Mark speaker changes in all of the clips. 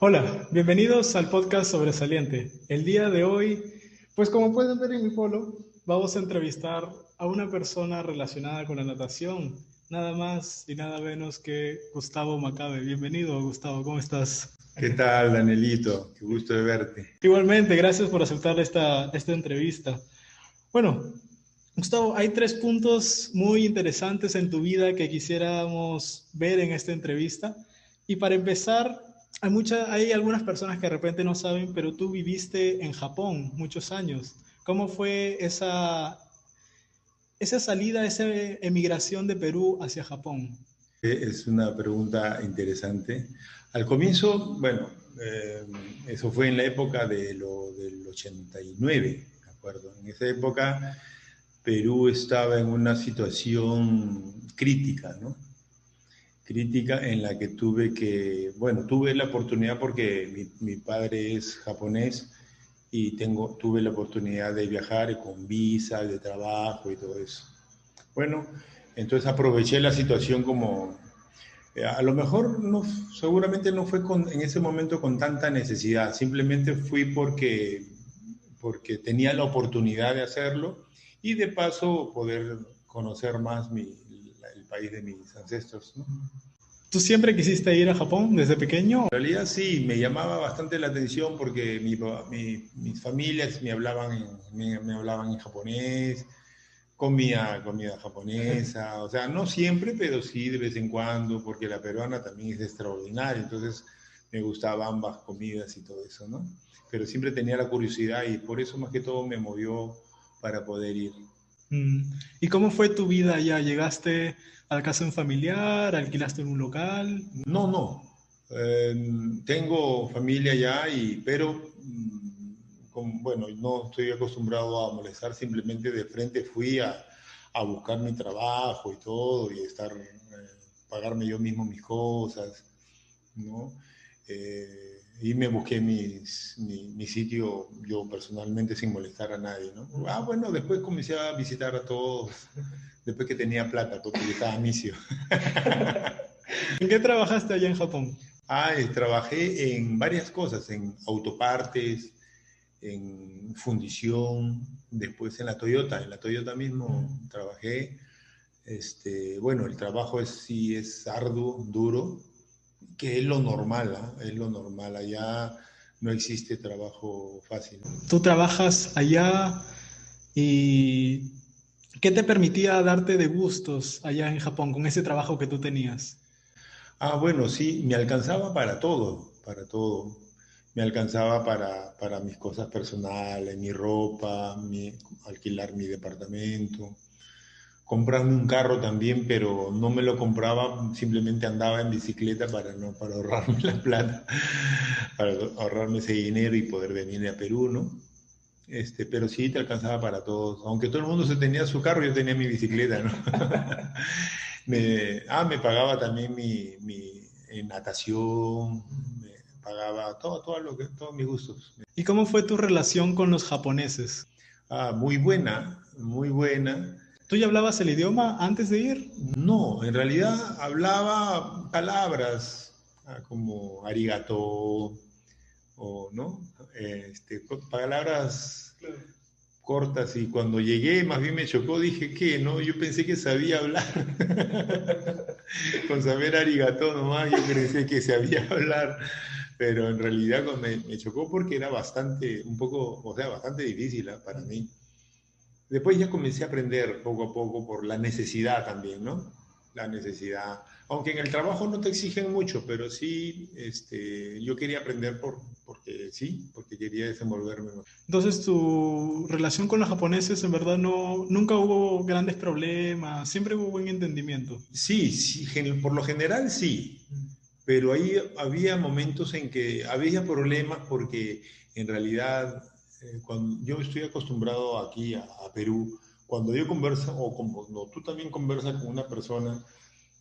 Speaker 1: Hola, bienvenidos al podcast Sobresaliente. El día de hoy, pues como pueden ver en mi polo, vamos a entrevistar a una persona relacionada con la natación, nada más y nada menos que Gustavo Macabe. Bienvenido, Gustavo, ¿cómo estás?
Speaker 2: ¿Qué tal, Danielito? Qué gusto de verte.
Speaker 1: Igualmente, gracias por aceptar esta, esta entrevista. Bueno, Gustavo, hay tres puntos muy interesantes en tu vida que quisiéramos ver en esta entrevista. Y para empezar, hay, mucha, hay algunas personas que de repente no saben, pero tú viviste en Japón muchos años. ¿Cómo fue esa, esa salida, esa emigración de Perú hacia Japón?
Speaker 2: Es una pregunta interesante. Al comienzo, bueno, eh, eso fue en la época de lo, del 89, ¿de acuerdo? En esa época Perú estaba en una situación crítica, ¿no? Crítica en la que tuve que, bueno, tuve la oportunidad porque mi, mi padre es japonés y tengo, tuve la oportunidad de viajar con visa, de trabajo y todo eso. Bueno, entonces aproveché la situación como, eh, a lo mejor no, seguramente no fue con, en ese momento con tanta necesidad, simplemente fui porque, porque tenía la oportunidad de hacerlo y de paso poder conocer más mi, el país de mis ancestros. ¿no?
Speaker 1: ¿Tú siempre quisiste ir a Japón desde pequeño?
Speaker 2: En realidad sí, me llamaba bastante la atención porque mi, mi, mis familias me hablaban, me, me hablaban en japonés, comía comida japonesa, o sea, no siempre, pero sí de vez en cuando, porque la peruana también es extraordinaria, entonces me gustaban ambas comidas y todo eso, ¿no? Pero siempre tenía la curiosidad y por eso más que todo me movió para poder ir.
Speaker 1: Mm. ¿Y cómo fue tu vida allá? ¿Llegaste a la casa de un familiar? ¿Alquilaste en un local?
Speaker 2: No, no. Eh, tengo familia allá, y, pero bueno, no estoy acostumbrado a molestar, simplemente de frente fui a, a buscar mi trabajo y todo, y estar, eh, pagarme yo mismo mis cosas, ¿no? Eh, y me busqué mis, mi, mi, sitio yo personalmente sin molestar a nadie, ¿no? Ah, bueno, después comencé a visitar a todos, después que tenía plata, porque estaba misio.
Speaker 1: ¿En qué trabajaste allá en Japón?
Speaker 2: Ah, trabajé en varias cosas, en autopartes, en fundición, después en la Toyota, en la Toyota mismo trabajé. Este, bueno, el trabajo es, sí es arduo, duro, que es lo normal, ¿eh? es lo normal. Allá no existe trabajo fácil.
Speaker 1: Tú trabajas allá y ¿qué te permitía darte de gustos allá en Japón con ese trabajo que tú tenías?
Speaker 2: Ah, bueno, sí, me alcanzaba para todo, para todo me alcanzaba para, para, mis cosas personales, mi ropa, mi, alquilar mi departamento, comprarme un carro también, pero no me lo compraba, simplemente andaba en bicicleta para, no, para ahorrarme la plata, para ahorrarme ese dinero y poder venir a Perú, ¿no? Este, pero sí te alcanzaba para todos. Aunque todo el mundo se tenía su carro, yo tenía mi bicicleta, ¿no? me, ah, me pagaba también mi, mi natación, pagaba todo, todo lo que, todos mis gustos.
Speaker 1: ¿Y cómo fue tu relación con los japoneses?
Speaker 2: Ah, muy buena, muy buena.
Speaker 1: ¿Tú ya hablabas el idioma antes de ir?
Speaker 2: No, en realidad hablaba palabras ah, como arigato o no, este, palabras cortas y cuando llegué más bien me chocó, dije que no, yo pensé que sabía hablar. Con saber arigato nomás yo pensé que sabía hablar pero en realidad me, me, chocó porque era bastante, un poco, o sea, bastante difícil ¿eh? para mí. Después ya comencé a aprender poco a poco por la necesidad también, ¿no? La necesidad. Aunque en el trabajo no te exigen mucho, pero sí, este, yo quería aprender por, porque sí, porque quería desenvolverme.
Speaker 1: Entonces, tu relación con los japoneses, en verdad, no, nunca hubo grandes problemas, siempre hubo buen entendimiento.
Speaker 2: Sí, sí, por lo general sí pero ahí había momentos en que había problemas porque en realidad eh, cuando yo estoy acostumbrado aquí a, Perú, cuando yo converso o cuando tú también conversas con una persona,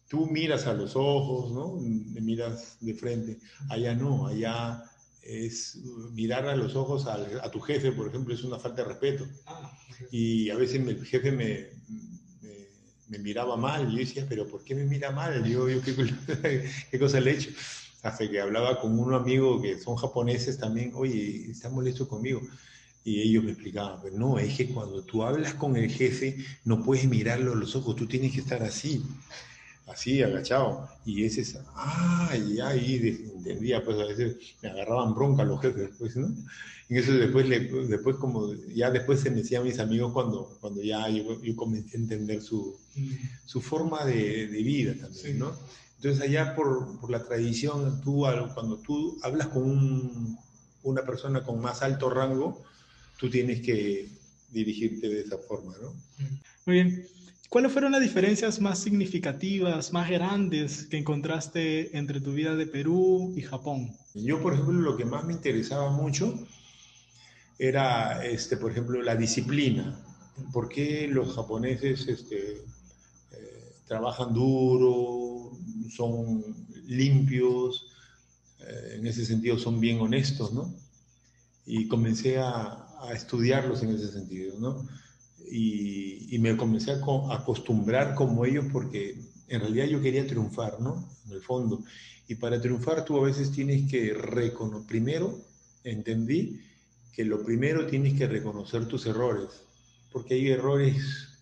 Speaker 2: tú miras a los ojos, ¿no? miras de frente. Allá no, allá es mirar a los ojos a, a tu jefe, por ejemplo, es una falta de respeto. Ah, y a veces el jefe me, me, me miraba mal. Y yo decía, pero ¿por qué me mira mal? Yo, yo ¿qué, ¿qué, cosa le he hecho? Hasta que hablaba con un amigo que son japoneses también, oye, está molesto conmigo. Y ellos me explicaban, pero no, es que cuando tú hablas con el jefe, no puedes mirarlo a los ojos, tú tienes que estar así, así, agachado. Y ese es, ay, ahí entendía, pues a veces me agarraban bronca los jefes, pues, ¿no? Y eso después, después como, ya después se me decían mis amigos cuando, cuando ya yo, yo comencé a entender su, su forma de, de, vida también, ¿no? Entonces allá por, por, la tradición, tú, cuando tú hablas con un, una persona con más alto rango, tú tienes que dirigirte de esa forma, ¿no?
Speaker 1: Muy bien. ¿Cuáles fueron las diferencias más significativas, más grandes que encontraste entre tu vida de Perú y Japón?
Speaker 2: Yo, por ejemplo, lo que más me interesaba mucho era, este, por ejemplo, la disciplina. ¿Por qué los japoneses este, eh, trabajan duro, son limpios, eh, en ese sentido son bien honestos, ¿no? Y comencé a, a estudiarlos en ese sentido, ¿no? Y, y me comencé a acostumbrar como ellos porque en realidad yo quería triunfar, ¿no? En el fondo. Y para triunfar tú a veces tienes que reconocer, primero entendí que lo primero tienes que reconocer tus errores, porque hay errores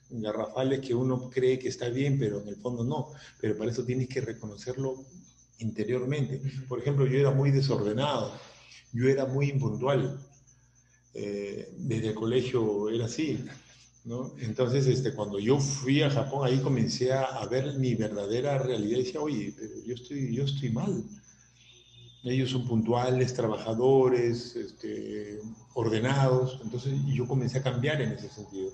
Speaker 2: garrafales que uno cree que está bien, pero en el fondo no. Pero para eso tienes que reconocerlo interiormente. Por ejemplo, yo era muy desordenado, yo era muy impuntual, eh, desde el colegio era así, ¿no? Entonces, este, cuando yo fui a Japón, ahí comencé a, ver mi verdadera realidad y decía, oye, pero yo estoy, yo estoy mal. Ellos son puntuales, trabajadores, este, ordenados, entonces yo comencé a cambiar en ese sentido.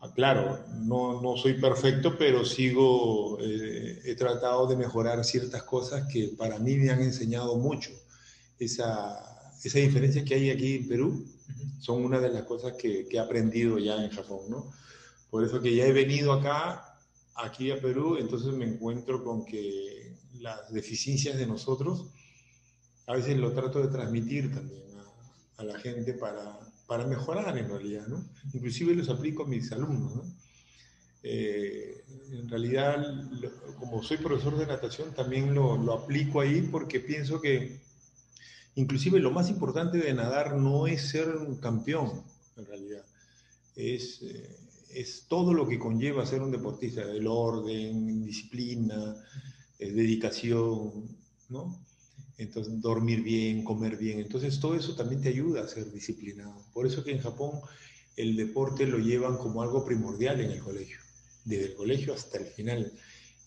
Speaker 2: Ah, claro, no, no, soy perfecto, pero sigo, eh, he tratado de mejorar ciertas cosas que para mí me han enseñado mucho. Esa, esa diferencia que hay aquí en Perú son una de las cosas que, he aprendido ya en Japón, ¿no? Por eso que ya he venido acá, aquí a Perú, entonces me encuentro con que las deficiencias de nosotros, a veces lo trato de transmitir también a, la gente para, para, mejorar en realidad, ¿no? Inclusive los aplico a mis alumnos, ¿no? Eh, en realidad, como soy profesor de natación, también lo, lo aplico ahí porque pienso que Inclusive lo más importante de nadar no es ser un campeón, en realidad. Es, eh, es todo lo que conlleva ser un deportista, el orden, disciplina, eh, dedicación, ¿no? Entonces, dormir bien, comer bien. Entonces, todo eso también te ayuda a ser disciplinado. Por eso que en Japón el deporte lo llevan como algo primordial en el colegio. Desde el colegio hasta el final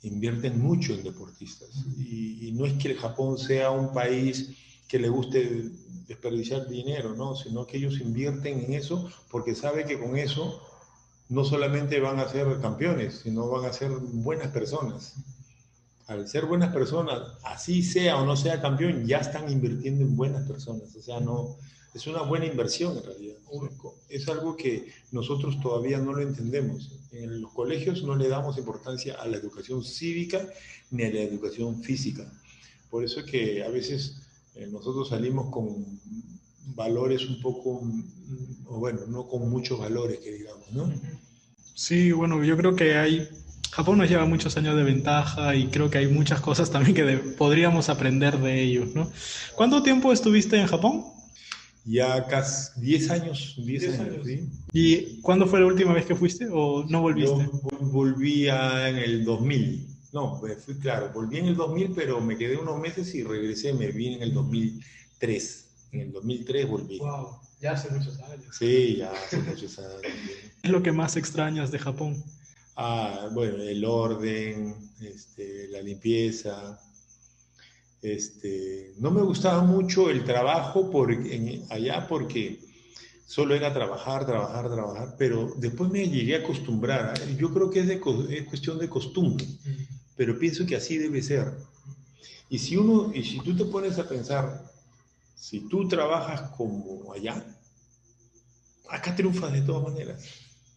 Speaker 2: invierten mucho en deportistas. Y, y no es que el Japón sea un país que le guste desperdiciar dinero, ¿no? Sino que ellos invierten en eso porque saben que con eso no solamente van a ser campeones, sino van a ser buenas personas. Al ser buenas personas, así sea o no sea campeón, ya están invirtiendo en buenas personas. O sea, no, es una buena inversión en realidad. Es algo que nosotros todavía no lo entendemos. En los colegios no le damos importancia a la educación cívica ni a la educación física. Por eso es que a veces eh, nosotros salimos con valores un poco, o bueno, no con muchos valores que digamos, ¿no?
Speaker 1: Sí, bueno, yo creo que hay, Japón nos lleva muchos años de ventaja y creo que hay muchas cosas también que podríamos aprender de ellos, ¿no? ¿Cuánto tiempo estuviste en Japón?
Speaker 2: Ya casi 10 años, 10 años, ¿sí?
Speaker 1: ¿Y cuándo fue la última vez que fuiste o no volviste?
Speaker 2: Yo volví en el 2000. No, pues fui claro, volví en el 2000, pero me quedé unos meses y regresé, me vine en el 2003. En el 2003 volví.
Speaker 1: Wow, ya hace muchos años.
Speaker 2: Sí, ya hace muchos años.
Speaker 1: ¿Qué es lo que más extrañas de Japón?
Speaker 2: Ah, bueno, el orden, este, la limpieza. Este, no me gustaba mucho el trabajo por, allá porque solo era trabajar, trabajar, trabajar, pero después me llegué a acostumbrar. Yo creo que es, de, es cuestión de costumbre pero pienso que así debe ser. Y si uno, y si tú te pones a pensar, si tú trabajas como allá, acá triunfas de todas maneras,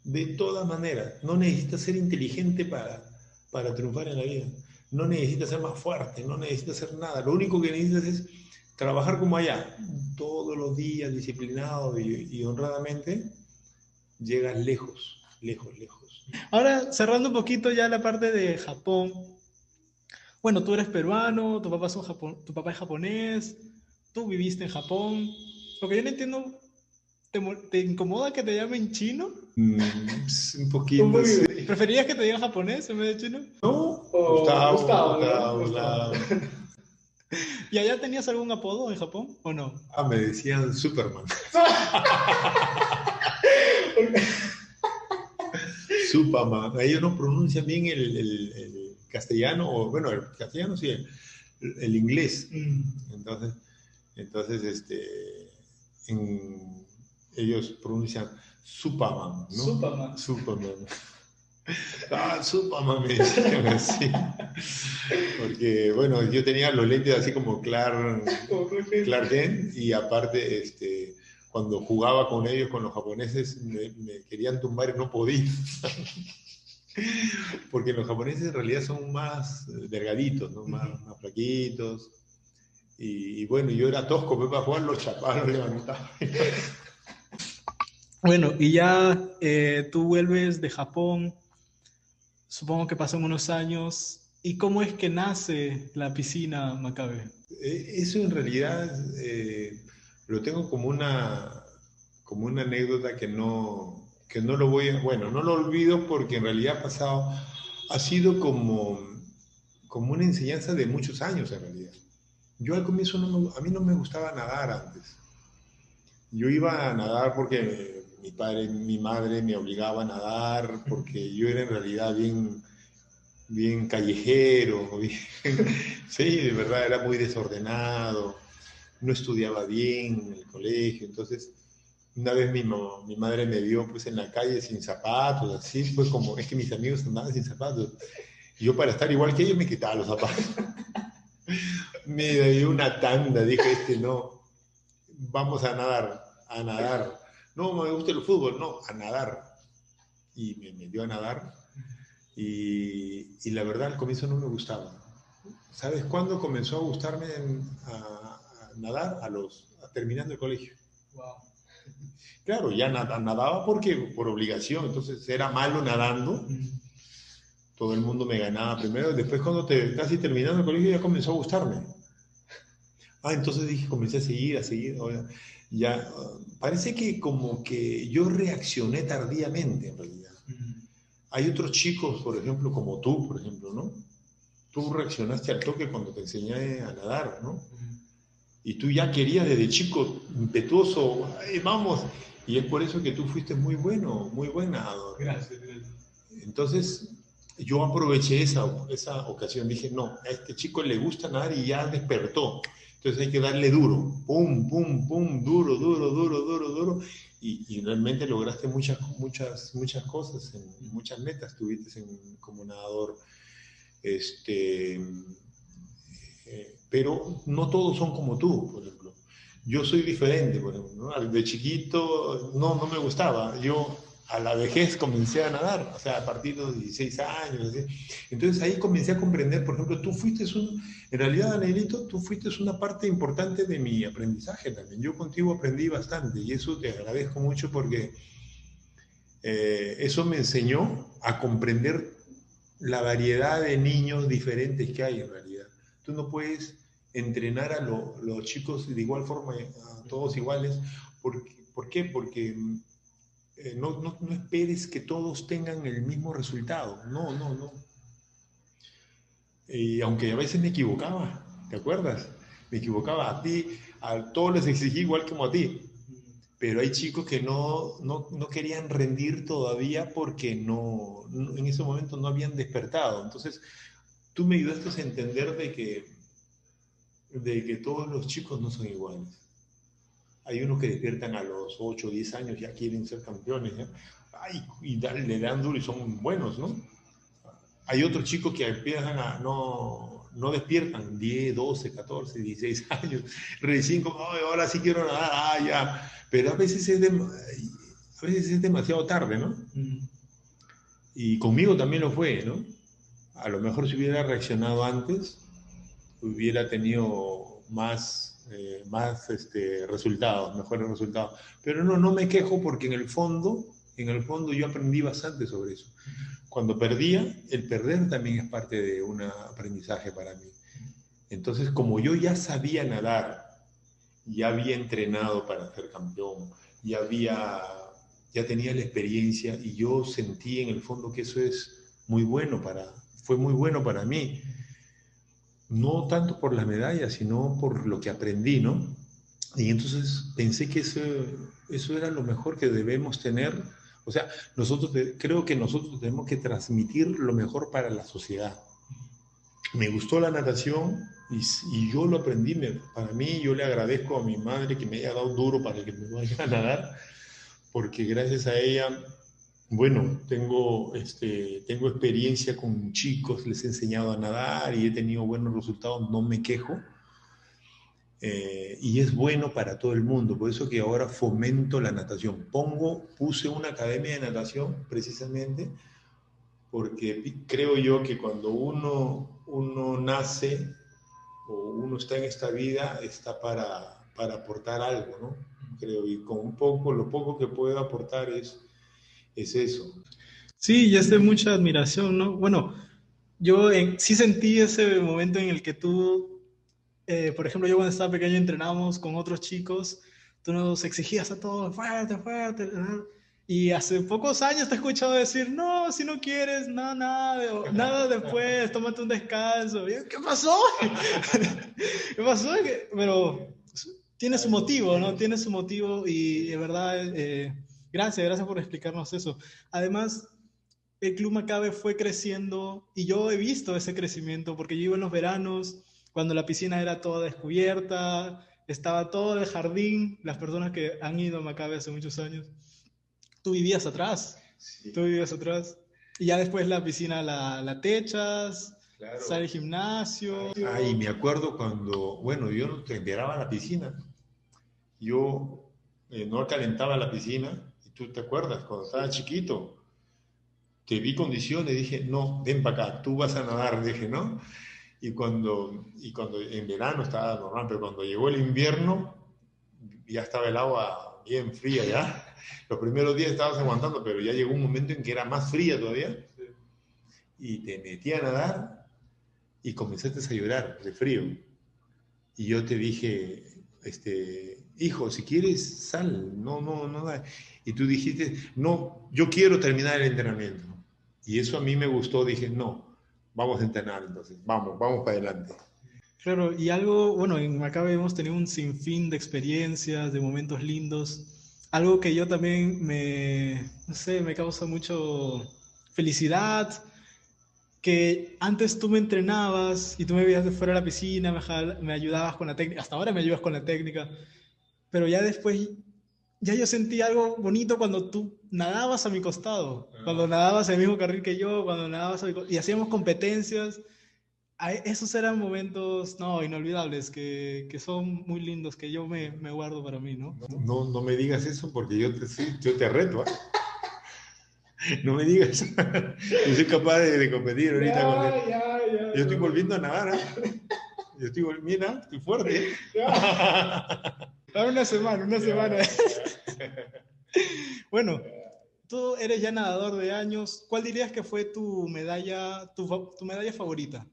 Speaker 2: de todas maneras. No necesitas ser inteligente para, para triunfar en la vida. No necesitas ser más fuerte, no necesitas hacer nada. Lo único que necesitas es trabajar como allá, todos los días, disciplinado y, y honradamente, llegas lejos. Lejos, lejos.
Speaker 1: Ahora, cerrando un poquito ya la parte de Japón. Bueno, tú eres peruano, tu papá, es tu papá es japonés, tú viviste en Japón. Lo que yo no entiendo, ¿te, incomoda que te llamen chino?
Speaker 2: Mm, un poquito.
Speaker 1: ¿Preferirías que te digan japonés en vez de chino?
Speaker 2: No, Gustavo, Gustavo, Gustavo,
Speaker 1: ¿Y allá tenías algún apodo en Japón o no?
Speaker 2: Ah, me decían Superman. Superman. Ellos no pronuncian bien el, castellano, o bueno, el castellano sí, el, inglés. Mm. Entonces, entonces este, ellos pronuncian Superman, ¿no?
Speaker 1: Superman.
Speaker 2: Superman. Ah, Superman me decían así. Porque, bueno, yo tenía los lentes así como Clark, Clark Kent y aparte, este, cuando jugaba con ellos, con los japoneses, me, querían tumbar y no podía. Porque los japoneses en realidad son más delgaditos, ¿no? más, flaquitos. Y, bueno, yo era tosco, me para jugar los chapados
Speaker 1: Bueno, y ya eh, tú vuelves de Japón, supongo que pasan unos años. ¿Y cómo es que nace la piscina Macabe?
Speaker 2: Eh, eso en realidad eh, lo tengo como una, como una anécdota que no, que no lo voy a, bueno, no lo olvido porque en realidad ha pasado, ha sido como, como una enseñanza de muchos años en realidad. Yo al comienzo a mí no me gustaba nadar antes. Yo iba a nadar porque mi padre, mi madre me obligaba a nadar porque yo era en realidad bien, bien callejero, sí, de verdad era muy desordenado, no estudiaba bien en el colegio, entonces una vez mi, mi madre me vio pues en la calle sin zapatos, así, fue como, es que mis amigos andaban sin zapatos, y yo para estar igual que ellos me quitaba los zapatos. me dio una tanda, dije, este no, vamos a nadar, a nadar no me gusta el fútbol, no, a nadar. Y me metió a nadar. Y, la verdad al comienzo no me gustaba. ¿Sabes cuándo comenzó a gustarme a, nadar? A los, terminando el colegio. Claro, ya nadaba porque por obligación, entonces era malo nadando. Todo el mundo me ganaba primero. Después cuando te, casi terminando el colegio ya comenzó a gustarme. Ah, entonces dije, comencé a seguir, a seguir ya parece que como que yo reaccioné tardíamente en realidad. Hay otros chicos, por ejemplo, como tú, por ejemplo, ¿no? Tú reaccionaste al toque cuando te enseñé a nadar, ¿no? Y tú ya querías desde chico, impetuoso, vamos. Y es por eso que tú fuiste muy bueno, muy buen nadador.
Speaker 1: Gracias,
Speaker 2: Entonces, yo aproveché esa, esa ocasión. Dije, no, a este chico le gusta nadar y ya despertó. Entonces hay que darle duro, pum, pum, pum, duro, duro, duro, duro, duro. Y, realmente lograste muchas, muchas, muchas cosas, en, muchas metas tuviste en, como nadador. Este, eh, pero no todos son como tú, por ejemplo. Yo soy diferente, por ejemplo. De chiquito no, no me gustaba. Yo a la vejez comencé a nadar, o sea, a partir de los 16 años. Entonces ahí comencé a comprender, por ejemplo, tú fuiste un, en realidad, Anelito, tú fuiste una parte importante de mi aprendizaje también. Yo contigo aprendí bastante y eso te agradezco mucho porque eh, eso me enseñó a comprender la variedad de niños diferentes que hay en realidad. Tú no puedes entrenar a los chicos de igual forma, a todos iguales. ¿Por, ¿por qué? Porque eh, no, no, no, esperes que todos tengan el mismo resultado. No, no, no. Y aunque a veces me equivocaba, ¿te acuerdas? Me equivocaba a ti, a todos les exigí igual como a ti. Pero hay chicos que no, no, no querían rendir todavía porque no, en ese momento no habían despertado. Entonces, tú me ayudaste a entender de que, de que todos los chicos no son iguales. Hay unos que despiertan a los 8 o 10 años, ya quieren ser campeones, Ay, y le dan duro y son buenos, ¿no? Hay otros chicos que empiezan a no, no despiertan, 10, 12, 14, 16 años, recién como, ahora sí quiero nadar, ah, ya. Pero a veces es, a veces es demasiado tarde, ¿no? Y conmigo también lo fue, ¿no? A lo mejor si hubiera reaccionado antes, hubiera tenido más eh, más este, resultados, mejores resultados. Pero no, no me quejo porque en el fondo, en el fondo yo aprendí bastante sobre eso. Cuando perdía, el perder también es parte de un aprendizaje para mí. Entonces, como yo ya sabía nadar, ya había entrenado para ser campeón, ya había, ya tenía la experiencia y yo sentí en el fondo que eso es muy bueno para, fue muy bueno para mí. No tanto por las medallas, sino por lo que aprendí, ¿no? Y entonces pensé que eso, eso era lo mejor que debemos tener. O sea, nosotros creo que nosotros tenemos que transmitir lo mejor para la sociedad. Me gustó la natación y, yo lo aprendí. para mí, yo le agradezco a mi madre que me haya dado duro para que me vaya a nadar, porque gracias a ella bueno, tengo, este, tengo experiencia con chicos, les he enseñado a nadar y he tenido buenos resultados, no me quejo. Eh, y es bueno para todo el mundo, por eso que ahora fomento la natación. Pongo, puse una academia de natación precisamente porque creo yo que cuando uno, uno nace o uno está en esta vida, está para, para aportar algo, ¿no? Creo, y con un poco, lo poco que puedo aportar es es eso.
Speaker 1: Sí, y es de mucha admiración, ¿no? Bueno, yo sí sentí ese momento en el que tú, eh, por ejemplo, yo cuando estaba pequeño entrenábamos con otros chicos, tú nos exigías a todos, fuerte, fuerte, y hace pocos años te he escuchado decir, no, si no quieres, nada, nada, nada después, tómate un descanso. ¿Qué pasó? ¿Qué pasó? Pero tiene su motivo, ¿no? Tiene su motivo y de verdad... Eh, Gracias, gracias por explicarnos eso. Además, el Club Macabe fue creciendo y yo he visto ese crecimiento porque yo iba en los veranos, cuando la piscina era toda descubierta, estaba todo el jardín, las personas que han ido a Macabe hace muchos años. Tú vivías atrás, tú vivías atrás. Y ya después la piscina la, la techas, sale el gimnasio.
Speaker 2: Ay, me acuerdo cuando, bueno, yo no te enteraba la piscina. Yo eh, no calentaba la piscina ¿Tú te acuerdas? Cuando estaba chiquito, te vi condiciones, dije, no, ven para acá, tú vas a nadar, dije, ¿no? Y cuando, y cuando en verano estaba normal, pero cuando llegó el invierno, ya estaba el agua bien fría ya. Los primeros días estabas aguantando, pero ya llegó un momento en que era más fría todavía. Y te metí a nadar y comenzaste a llorar de frío. Y yo te dije, este, hijo, si quieres, sal, no, no, no. Y tú dijiste, no, yo quiero terminar el entrenamiento. Y eso a mí me gustó, dije, no, vamos a entrenar entonces, vamos, vamos para adelante.
Speaker 1: Claro, y algo, bueno, en Macabe hemos tenido un sinfín de experiencias, de momentos lindos. Algo que yo también me, no sé, me causa mucho felicidad, que antes tú me entrenabas y tú me veías de fuera de la piscina, me, me ayudabas con la técnica, hasta ahora me ayudas con la técnica, pero ya después, ya yo sentí algo bonito cuando tú nadabas a mi costado, ah. cuando nadabas en el mismo carril que yo, cuando nadabas a mi y hacíamos competencias. Esos eran momentos, no, inolvidables, que, que son muy lindos, que yo me, me, guardo para mí, ¿no?
Speaker 2: No, no me digas eso porque yo te, sí, yo te reto, ¿eh? No me digas. Yo soy capaz de, competir ahorita con él. Yo estoy volviendo a nadar. ¿eh? Yo estoy, mira, estoy fuerte.
Speaker 1: Dame una semana, una semana. Bueno, tú eres ya nadador de años. ¿Cuál dirías que fue tu medalla, tu, tu medalla favorita?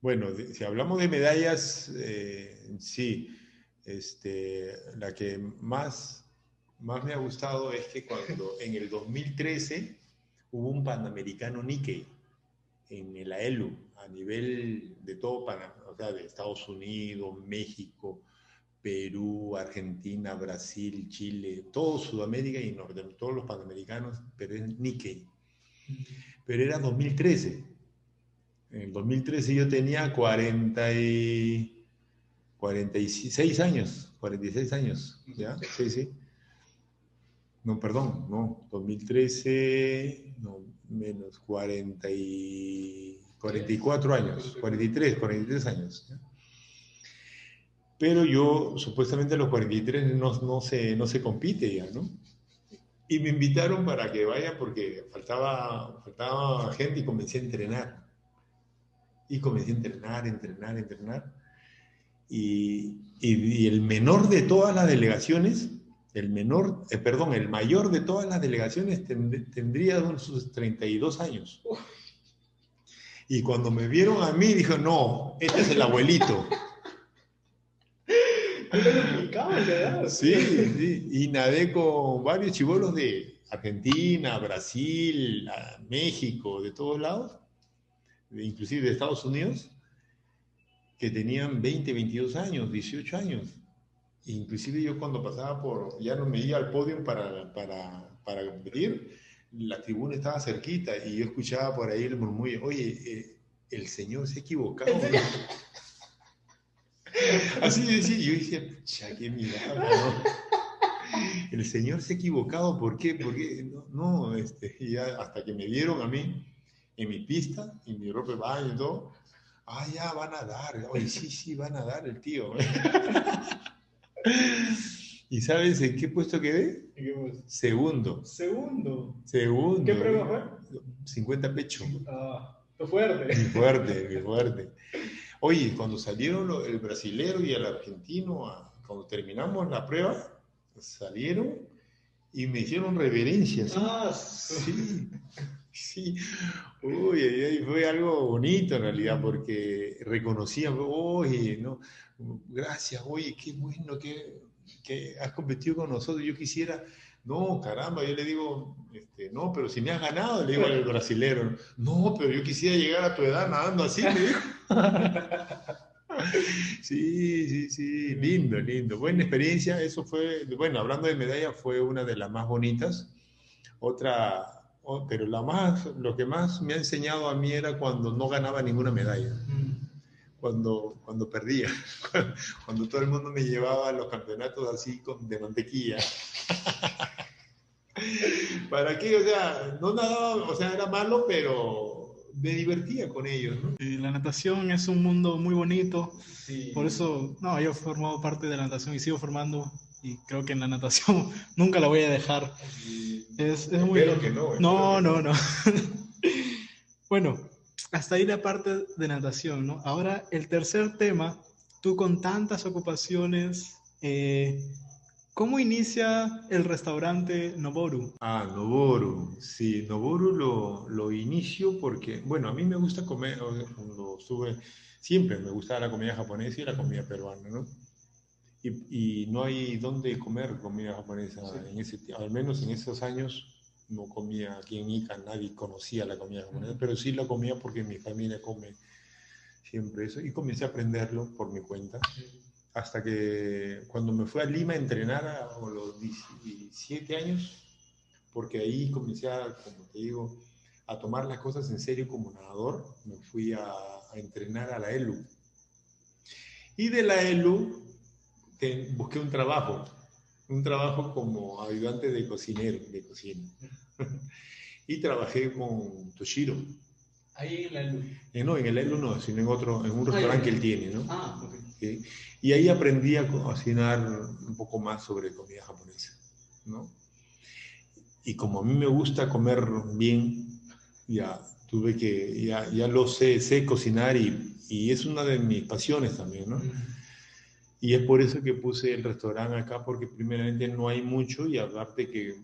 Speaker 2: Bueno, si hablamos de medallas, eh, sí, este, la que más, más me ha gustado es que cuando en el 2013 hubo un Panamericano Nikkei en el AELU, a nivel de todo Panamá, o sea, de Estados Unidos, México, Perú, Argentina, Brasil, Chile, todo Sudamérica y Norte, todos los panamericanos, pero es Nikkei. Pero era 2013. En el 2013 yo tenía 40 y 46 años, 46 años, ¿ya? Sí, sí. No, perdón, no, 2013, no, menos 40 y 44 años, 43, 43 años. ¿ya? Pero yo supuestamente a los 43 no, no, se, no se compite ya, ¿no? Y me invitaron para que vaya porque faltaba, faltaba gente y comencé a entrenar. Y comencé a entrenar, entrenar, entrenar. Y, y, el menor de todas las delegaciones, el menor, eh, perdón, el mayor de todas las delegaciones tendría sus 32 años. Y cuando me vieron a mí, dijo, no, este es el abuelito. sí, sí, y nadé con varios chivolos de Argentina, Brasil, México, de todos lados, inclusive de Estados Unidos, que tenían 20, 22 años, 18 años. Inclusive yo cuando pasaba por, ya no me iba al podio para, para, para competir, la tribuna estaba cerquita y yo escuchaba por ahí el murmullo, oye, eh, el señor se ha equivocado. Así decía, yo dije, pucha, qué milagro, ¿no? El señor se ha equivocado, ¿por qué? Porque no, no este, ya hasta que me vieron a mí en mi pista, en mi ropa de baño y todo, ah, ya van a dar, oye, sí, sí, van a dar el tío. ¿Y sabes en qué puesto quedé? Segundo.
Speaker 1: Segundo.
Speaker 2: Segundo.
Speaker 1: ¿Qué prueba fue?
Speaker 2: 50 pecho.
Speaker 1: Ah, qué fuerte.
Speaker 2: Qué fuerte, qué fuerte. Oye, cuando salieron el brasilero y el argentino, cuando terminamos la prueba, salieron y me hicieron reverencias.
Speaker 1: Ah, sí.
Speaker 2: Sí, uy, fue algo bonito en realidad, porque reconocían, oye, no, gracias, oye, qué bueno que, que has competido con nosotros. Yo quisiera, no, caramba, yo le digo, este, no, pero si me has ganado, le digo al brasilero, no, pero yo quisiera llegar a tu edad nadando así, me dijo. Sí, sí, sí, lindo, lindo. Buena experiencia, eso fue, bueno, hablando de medalla, fue una de las más bonitas. Otra, pero la más, lo que más me ha enseñado a mí era cuando no ganaba ninguna medalla. Cuando, cuando perdía, cuando todo el mundo me llevaba a los campeonatos así con, de mantequilla. ¿Para qué? O sea, no nadaba, o sea, era malo, pero me divertía con ellos. ¿no?
Speaker 1: la natación es un mundo muy bonito, por eso, no, yo he formado parte de la natación y sigo formando y creo que en la natación nunca la voy a dejar. Es, es muy...
Speaker 2: que no.
Speaker 1: No, no, no. bueno, hasta ahí la parte de natación, ¿no? Ahora, el tercer tema, tú con tantas ocupaciones, eh, ¿cómo inicia el restaurante Noboru?
Speaker 2: Ah, Noboru, sí, Noboru lo, lo inicio porque, bueno, a mí me gusta comer, cuando estuve, siempre me gustaba la comida japonesa y la comida peruana, ¿no? Y, y no hay dónde comer comida japonesa, en ese, al menos en esos años no comía aquí en Ica, nadie conocía la comida japonesa, pero sí la comía porque mi familia come siempre eso y comencé a aprenderlo por mi cuenta. Hasta que cuando me fui a Lima a entrenar a los 17 años, porque ahí comencé a, como te digo, a tomar las cosas en serio como nadador, me fui a, entrenar a la ELU. Y de la ELU busqué un trabajo un trabajo como ayudante de cocinero, de cocina. y trabajé con Toshiro.
Speaker 1: Ahí en la ELU.
Speaker 2: Eh, no, en el ELU no, sino en otro, en un ah, restaurante que él tiene, ¿no?
Speaker 1: Ah, ok.
Speaker 2: Y ahí aprendí a cocinar un poco más sobre comida japonesa, ¿no? Y como a mí me gusta comer bien, ya tuve que, ya, ya lo sé, sé cocinar y, y es una de mis pasiones también, ¿no? Y es por eso que puse el restaurante acá, porque primeramente no hay mucho y aparte que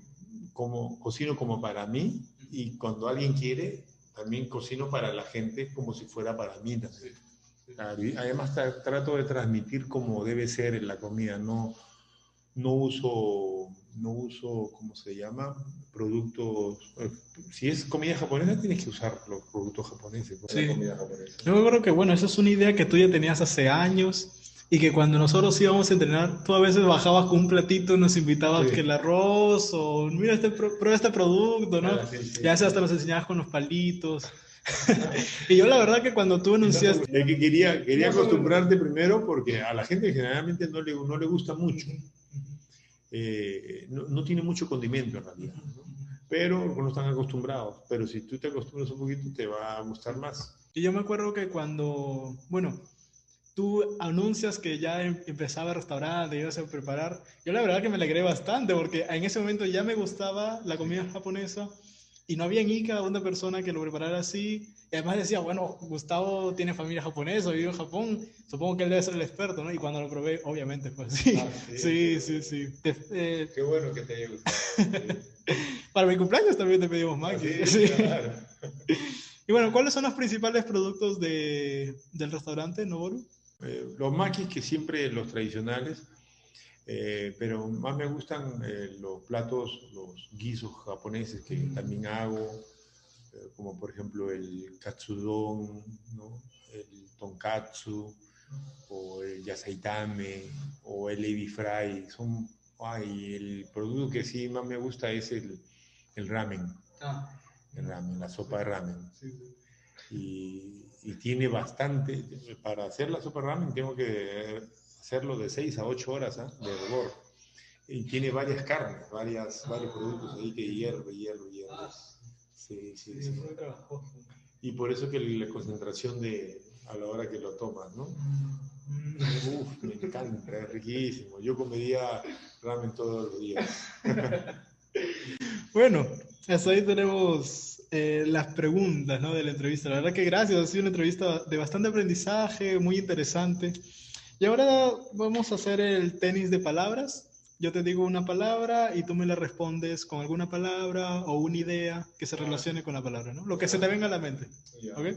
Speaker 2: como, cocino como para mí y cuando alguien quiere, también cocino para la gente como si fuera para mí Además trato de transmitir como debe ser en la comida, no, no uso, no uso, ¿cómo se llama? Productos, eh, si es comida japonesa tienes que usar los productos japoneses.
Speaker 1: Sí. Yo creo que bueno, esa es una idea que tú ya tenías hace años y que cuando nosotros íbamos a entrenar, tú a veces bajabas con un platito y nos invitabas que el arroz o mira, este, prueba este producto, ¿no? Ah, ya hasta nos enseñabas con los palitos. y yo la verdad que cuando tú anunciaste...
Speaker 2: Es que quería, quería acostumbrarte primero porque a la gente generalmente no le, no le gusta mucho. Eh, no, no, tiene mucho condimento en realidad, pero no están acostumbrados. Pero si tú te acostumbras un poquito, te va a gustar más.
Speaker 1: Y yo me acuerdo que cuando, bueno, tú anuncias que ya em, empezaba el restaurante, ibas a preparar. Yo la verdad que me alegré bastante porque en ese momento ya me gustaba la comida japonesa, y no había en Ica una persona que lo preparara así. Y además decía, bueno, Gustavo tiene familia japonesa, vive en Japón, supongo que él debe ser el experto, ¿no? Y cuando lo probé, obviamente fue así.
Speaker 2: Ah,
Speaker 1: sí, sí, sí.
Speaker 2: Eh, Qué bueno que te haya gustado.
Speaker 1: Para mi cumpleaños también te pedimos maki.
Speaker 2: Ah, sí, claro.
Speaker 1: y bueno, ¿cuáles son los principales productos de, del restaurante Noboru?
Speaker 2: Eh, los makis que siempre los tradicionales, eh, pero más me gustan eh, los platos, los guisos japoneses que mm. también hago, eh, como por ejemplo el katsudon, ¿no? el tonkatsu, o el yasaitame, o el ebi fry. Son, ay, el producto que sí más me gusta es el, el ramen. Ah. El ramen, la sopa de ramen. Y, y tiene bastante, para hacer la sopa de ramen tengo que hacerlo de 6 a 8 horas ¿eh? de hervor. Y tiene varias carnes, varias, varios productos ahí que hierro, hierro, hierro. Sí, sí, sí. Y por eso que la concentración de a la hora que lo tomas, ¿no? Uf, me encanta, es riquísimo. Yo comería ramen todos los días.
Speaker 1: bueno, hasta ahí tenemos eh, las preguntas ¿no? de la entrevista. La verdad que gracias, ha sido una entrevista de bastante aprendizaje, muy interesante. Y ahora vamos a hacer el tenis de palabras. Yo te digo una palabra y tú me la respondes con alguna palabra o una idea que se relacione con la palabra, ¿no? Lo que se te venga a la mente. ¿Ok?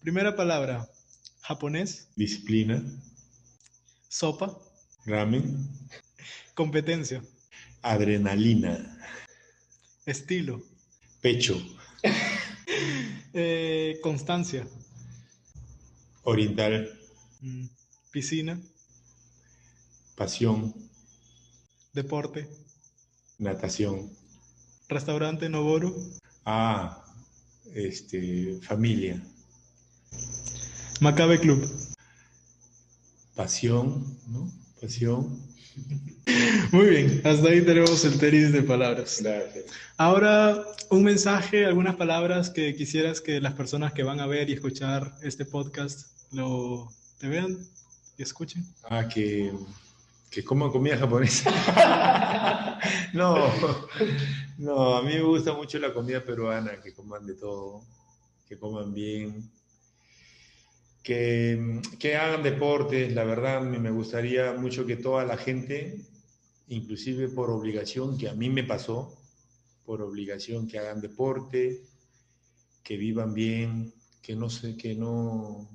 Speaker 1: Primera palabra, japonés.
Speaker 2: Disciplina.
Speaker 1: Sopa.
Speaker 2: Ramen.
Speaker 1: Competencia.
Speaker 2: Adrenalina.
Speaker 1: Estilo.
Speaker 2: Pecho.
Speaker 1: Eh, constancia.
Speaker 2: Oriental.
Speaker 1: Mm. Piscina.
Speaker 2: Pasión.
Speaker 1: Deporte.
Speaker 2: Natación.
Speaker 1: Restaurante Noboru.
Speaker 2: Ah, este, familia.
Speaker 1: Macabe Club.
Speaker 2: Pasión, ¿no? Pasión.
Speaker 1: Muy bien, hasta ahí tenemos el tenis de palabras.
Speaker 2: Gracias.
Speaker 1: Ahora, un mensaje, algunas palabras que quisieras que las personas que van a ver y escuchar este podcast lo te vean y escuchen.
Speaker 2: Ah, que, que coman comida japonesa. no, no, a mí me gusta mucho la comida peruana, que coman de todo, que coman bien, que, que hagan deportes. La verdad, me gustaría mucho que toda la gente, inclusive por obligación, que a mí me pasó, por obligación, que hagan deporte, que vivan bien, que no sé, que no,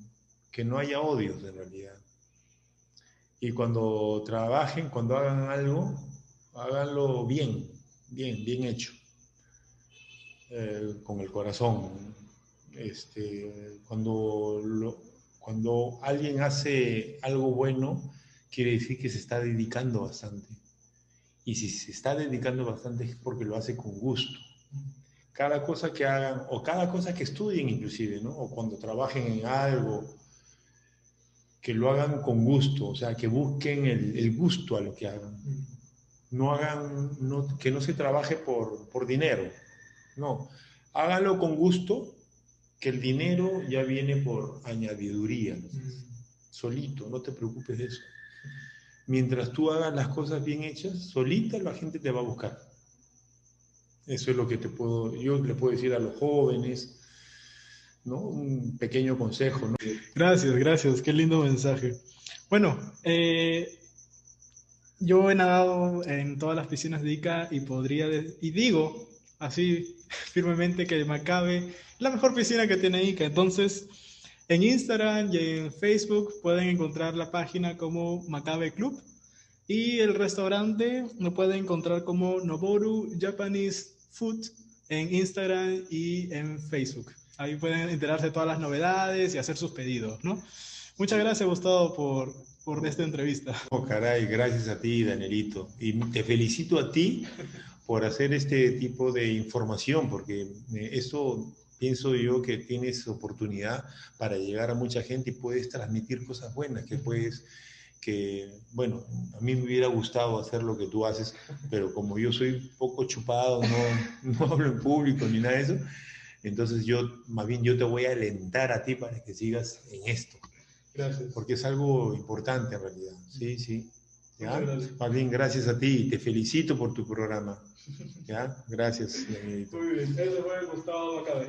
Speaker 2: que no haya odios en realidad y cuando trabajen, cuando hagan algo, háganlo bien, bien, bien hecho, eh, con el corazón. Este, cuando, cuando alguien hace algo bueno, quiere decir que se está dedicando bastante. Y si se está dedicando bastante es porque lo hace con gusto. Cada cosa que hagan, o cada cosa que estudien inclusive, ¿no? O cuando trabajen en algo, que lo hagan con gusto, o sea, que busquen el, gusto a lo que hagan. No hagan, que no se trabaje por, por dinero, no. Háganlo con gusto, que el dinero ya viene por añadiduría, solito, no te preocupes de eso. Mientras tú hagas las cosas bien hechas, solita la gente te va a buscar. Eso es lo que te puedo, yo le puedo decir a los jóvenes, ¿no? Un pequeño consejo, ¿no?
Speaker 1: Gracias, gracias, qué lindo mensaje. Bueno, eh, yo he nadado en todas las piscinas de Ica y podría, y digo así firmemente que Macabe la mejor piscina que tiene Ica. Entonces, en Instagram y en Facebook pueden encontrar la página como Macabe Club y el restaurante lo pueden encontrar como Noboru Japanese Food en Instagram y en Facebook. Ahí pueden enterarse de todas las novedades y hacer sus pedidos, ¿no? Muchas gracias, Gustavo, por, por esta entrevista.
Speaker 2: Oh, caray, gracias a ti, Danielito. Y te felicito a ti por hacer este tipo de información, porque eh, eso pienso yo que tienes oportunidad para llegar a mucha gente y puedes transmitir cosas buenas, que puedes, que, bueno, a mí me hubiera gustado hacer lo que tú haces, pero como yo soy poco chupado, no, no hablo en público ni nada de eso, entonces yo, más bien yo te voy a alentar a ti para que sigas en esto.
Speaker 1: Gracias.
Speaker 2: Porque es algo importante en realidad. Sí, sí. ¿ya? Más bien, gracias a ti y te felicito por tu programa. ¿ya? Gracias.
Speaker 1: Muy bien, eso fue Gustavo Macabe.